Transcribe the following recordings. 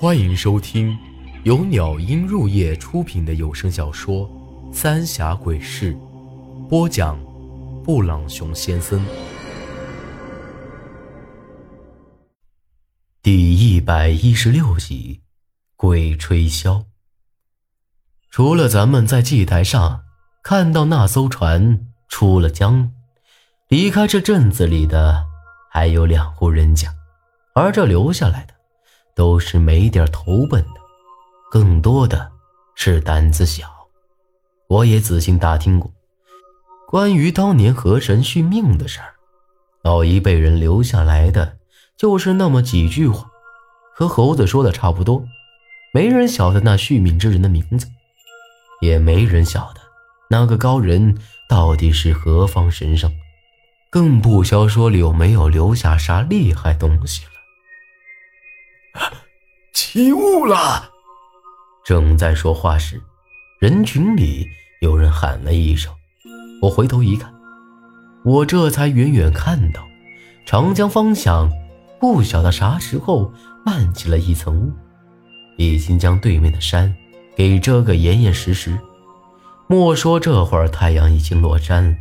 欢迎收听由鸟音入夜出品的有声小说《三峡鬼事》，播讲：布朗熊先生。第一百一十六集，鬼吹箫。除了咱们在祭台上看到那艘船出了江，离开这镇子里的还有两户人家，而这留下来的。都是没点头本的，更多的是胆子小。我也仔细打听过关于当年河神续命的事儿，老一辈人留下来的就是那么几句话，和猴子说的差不多。没人晓得那续命之人的名字，也没人晓得那个高人到底是何方神圣，更不消说有没有留下啥厉害东西了。起雾了！正在说话时，人群里有人喊了一声。我回头一看，我这才远远看到长江方向，不晓得啥时候漫起了一层雾，已经将对面的山给遮个严严实实。莫说这会儿太阳已经落山了，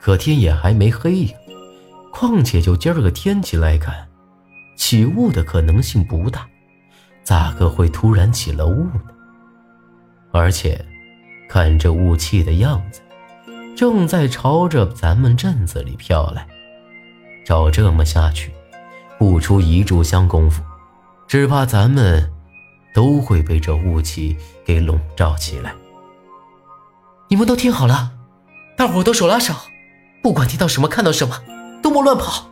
可天也还没黑呀。况且就今儿个天气来看。起雾的可能性不大，咋个会突然起了雾呢？而且，看这雾气的样子，正在朝着咱们镇子里飘来。照这么下去，不出一炷香功夫，只怕咱们都会被这雾气给笼罩起来。你们都听好了，大伙都手拉手，不管听到什么、看到什么，都莫乱跑。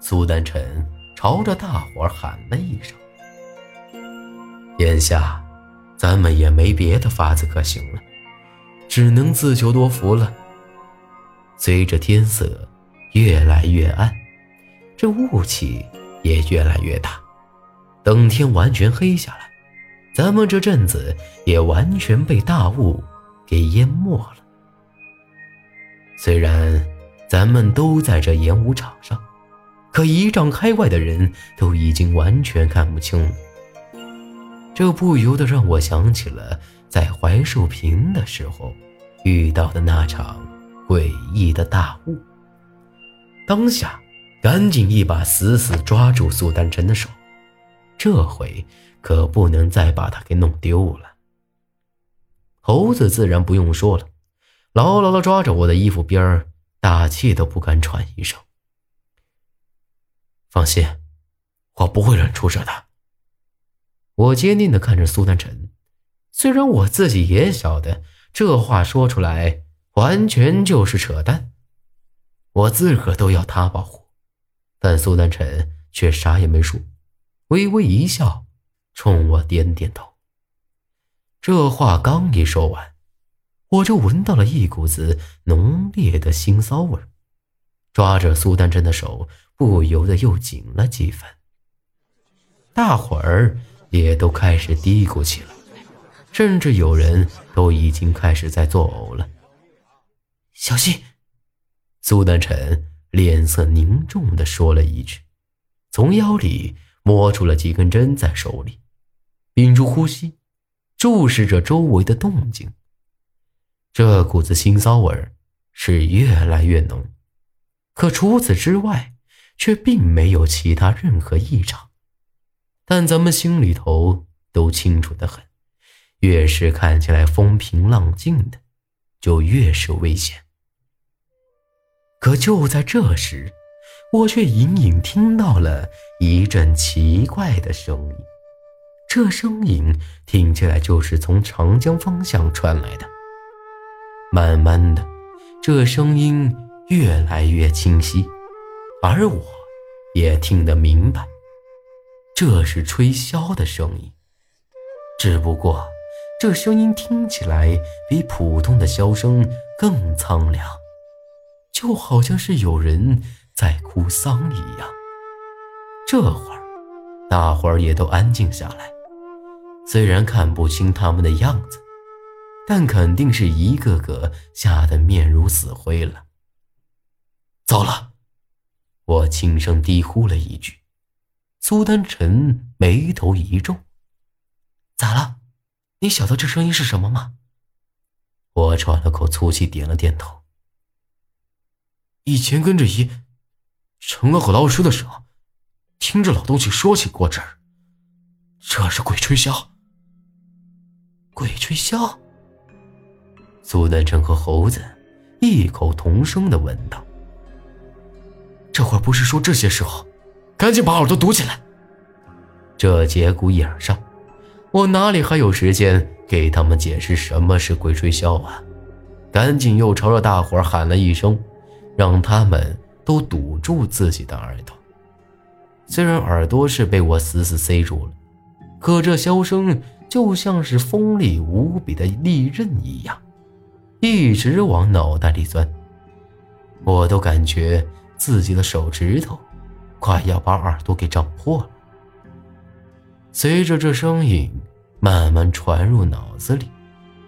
苏丹臣。朝着大伙喊了一声：“眼下，咱们也没别的法子可行了，只能自求多福了。”随着天色越来越暗，这雾气也越来越大。等天完全黑下来，咱们这镇子也完全被大雾给淹没了。虽然咱们都在这演武场上。可一丈开外的人都已经完全看不清了，这不由得让我想起了在槐树坪的时候遇到的那场诡异的大雾。当下，赶紧一把死死抓住苏丹臣的手，这回可不能再把他给弄丢了。猴子自然不用说了，牢牢地抓着我的衣服边儿，大气都不敢喘一声。放心，我不会让出事的。我坚定的看着苏丹臣，虽然我自己也晓得这话说出来完全就是扯淡，我自个儿都要他保护，但苏丹臣却啥也没说，微微一笑，冲我点点头。这话刚一说完，我就闻到了一股子浓烈的腥臊味抓着苏丹臣的手。不由得又紧了几分，大伙儿也都开始嘀咕起来，甚至有人都已经开始在作呕了。小心！苏丹臣脸色凝重地说了一句，从腰里摸出了几根针，在手里屏住呼吸，注视着周围的动静。这股子腥臊味是越来越浓，可除此之外。却并没有其他任何异常，但咱们心里头都清楚的很，越是看起来风平浪静的，就越是危险。可就在这时，我却隐隐听到了一阵奇怪的声音，这声音听起来就是从长江方向传来的。慢慢的，这声音越来越清晰。而我，也听得明白，这是吹箫的声音。只不过，这声音听起来比普通的箫声更苍凉，就好像是有人在哭丧一样。这会儿，大伙儿也都安静下来，虽然看不清他们的样子，但肯定是一个个吓得面如死灰了。糟了！我轻声低呼了一句，苏丹臣眉头一皱：“咋了？你晓得这声音是什么吗？”我喘了口粗气，点了点头。以前跟着姨，成了和老师的时候，听着老东西说起过这儿。这是鬼吹箫。鬼吹箫。苏丹臣和猴子异口同声的问道：“这会儿不是说这些时候，赶紧把耳朵堵起来。”这节骨眼上，我哪里还有时间？给他们解释什么是鬼吹箫啊！赶紧又朝着大伙喊了一声，让他们都堵住自己的耳朵。虽然耳朵是被我死死塞住了，可这箫声就像是锋利无比的利刃一样，一直往脑袋里钻。我都感觉自己的手指头快要把耳朵给胀破了。随着这声音。慢慢传入脑子里，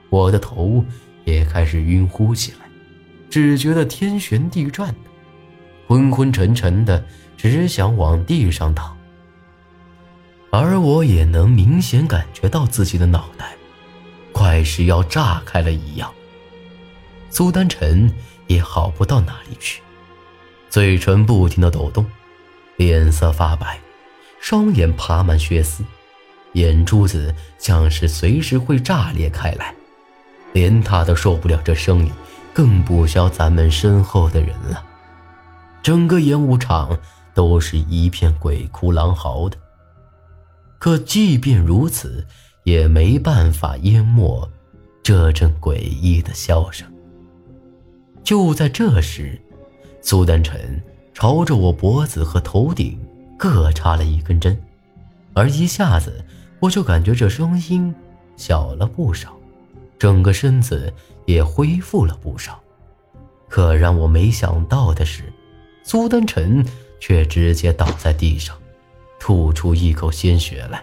我的头也开始晕乎起来，只觉得天旋地转的，昏昏沉沉的，只想往地上躺。而我也能明显感觉到自己的脑袋快是要炸开了一样。苏丹晨也好不到哪里去，嘴唇不停的抖动，脸色发白，双眼爬满血丝。眼珠子像是随时会炸裂开来，连他都受不了这声音，更不消咱们身后的人了。整个演武场都是一片鬼哭狼嚎的，可即便如此，也没办法淹没这阵诡异的笑声。就在这时，苏丹臣朝着我脖子和头顶各插了一根针，而一下子。我就感觉这声音小了不少，整个身子也恢复了不少。可让我没想到的是，苏丹臣却直接倒在地上，吐出一口鲜血来。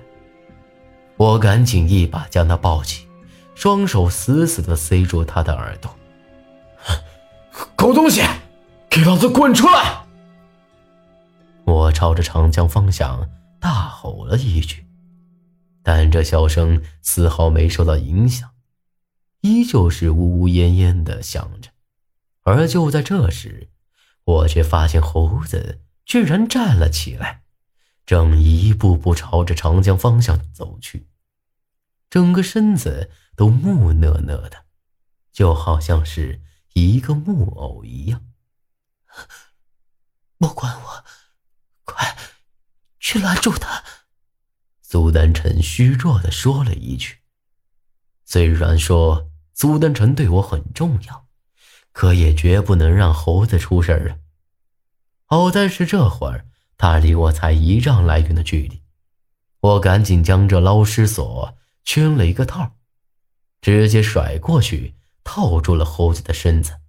我赶紧一把将他抱起，双手死死地塞住他的耳朵。狗东西，给老子滚出来！我朝着长江方向大吼了一句。但这笑声丝毫没受到影响，依旧是呜呜咽咽的响着。而就在这时，我却发现猴子居然站了起来，正一步步朝着长江方向走去，整个身子都木讷讷的，就好像是一个木偶一样。莫管我，快去拦住他！苏丹臣虚弱的说了一句：“虽然说苏丹臣对我很重要，可也绝不能让猴子出事儿啊。”好在是这会儿他离我才一丈来远的距离，我赶紧将这捞尸索圈了一个套，直接甩过去套住了猴子的身子。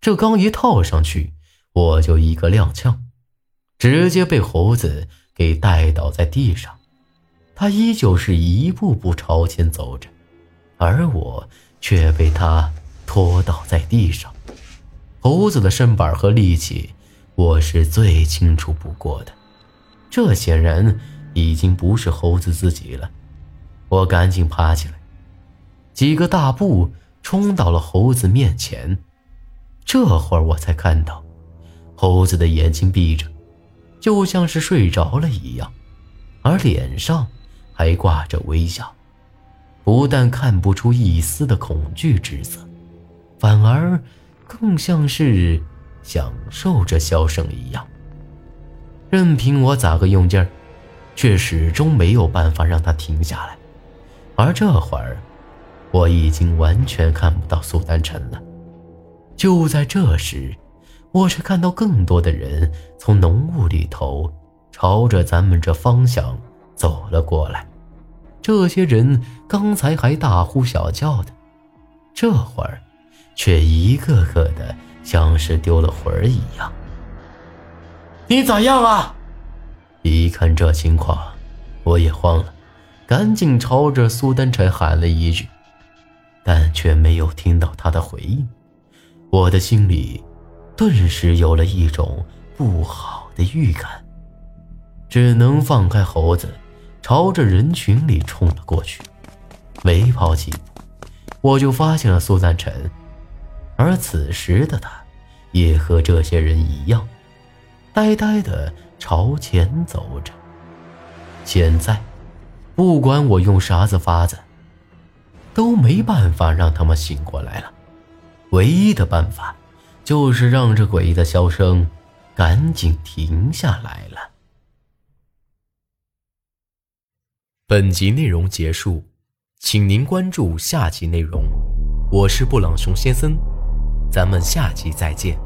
这刚一套上去，我就一个踉跄，直接被猴子给带倒在地上。他依旧是一步步朝前走着，而我却被他拖倒在地上。猴子的身板和力气，我是最清楚不过的。这显然已经不是猴子自己了。我赶紧爬起来，几个大步冲到了猴子面前。这会儿我才看到，猴子的眼睛闭着，就像是睡着了一样，而脸上……还挂着微笑，不但看不出一丝的恐惧之色，反而更像是享受着笑声一样。任凭我咋个用劲儿，却始终没有办法让他停下来。而这会儿，我已经完全看不到苏丹晨了。就在这时，我却看到更多的人从浓雾里头朝着咱们这方向。走了过来，这些人刚才还大呼小叫的，这会儿却一个个的像是丢了魂儿一样。你咋样啊？一看这情况，我也慌了，赶紧朝着苏丹晨喊了一句，但却没有听到他的回应。我的心里顿时有了一种不好的预感。只能放开猴子，朝着人群里冲了过去。没跑几步，我就发现了苏赞成，而此时的他，也和这些人一样，呆呆的朝前走着。现在，不管我用啥子法子，都没办法让他们醒过来了。唯一的办法，就是让这诡异的箫声赶紧停下来了。本集内容结束。请您关注下集内容，我是布朗熊先生，咱们下集再见。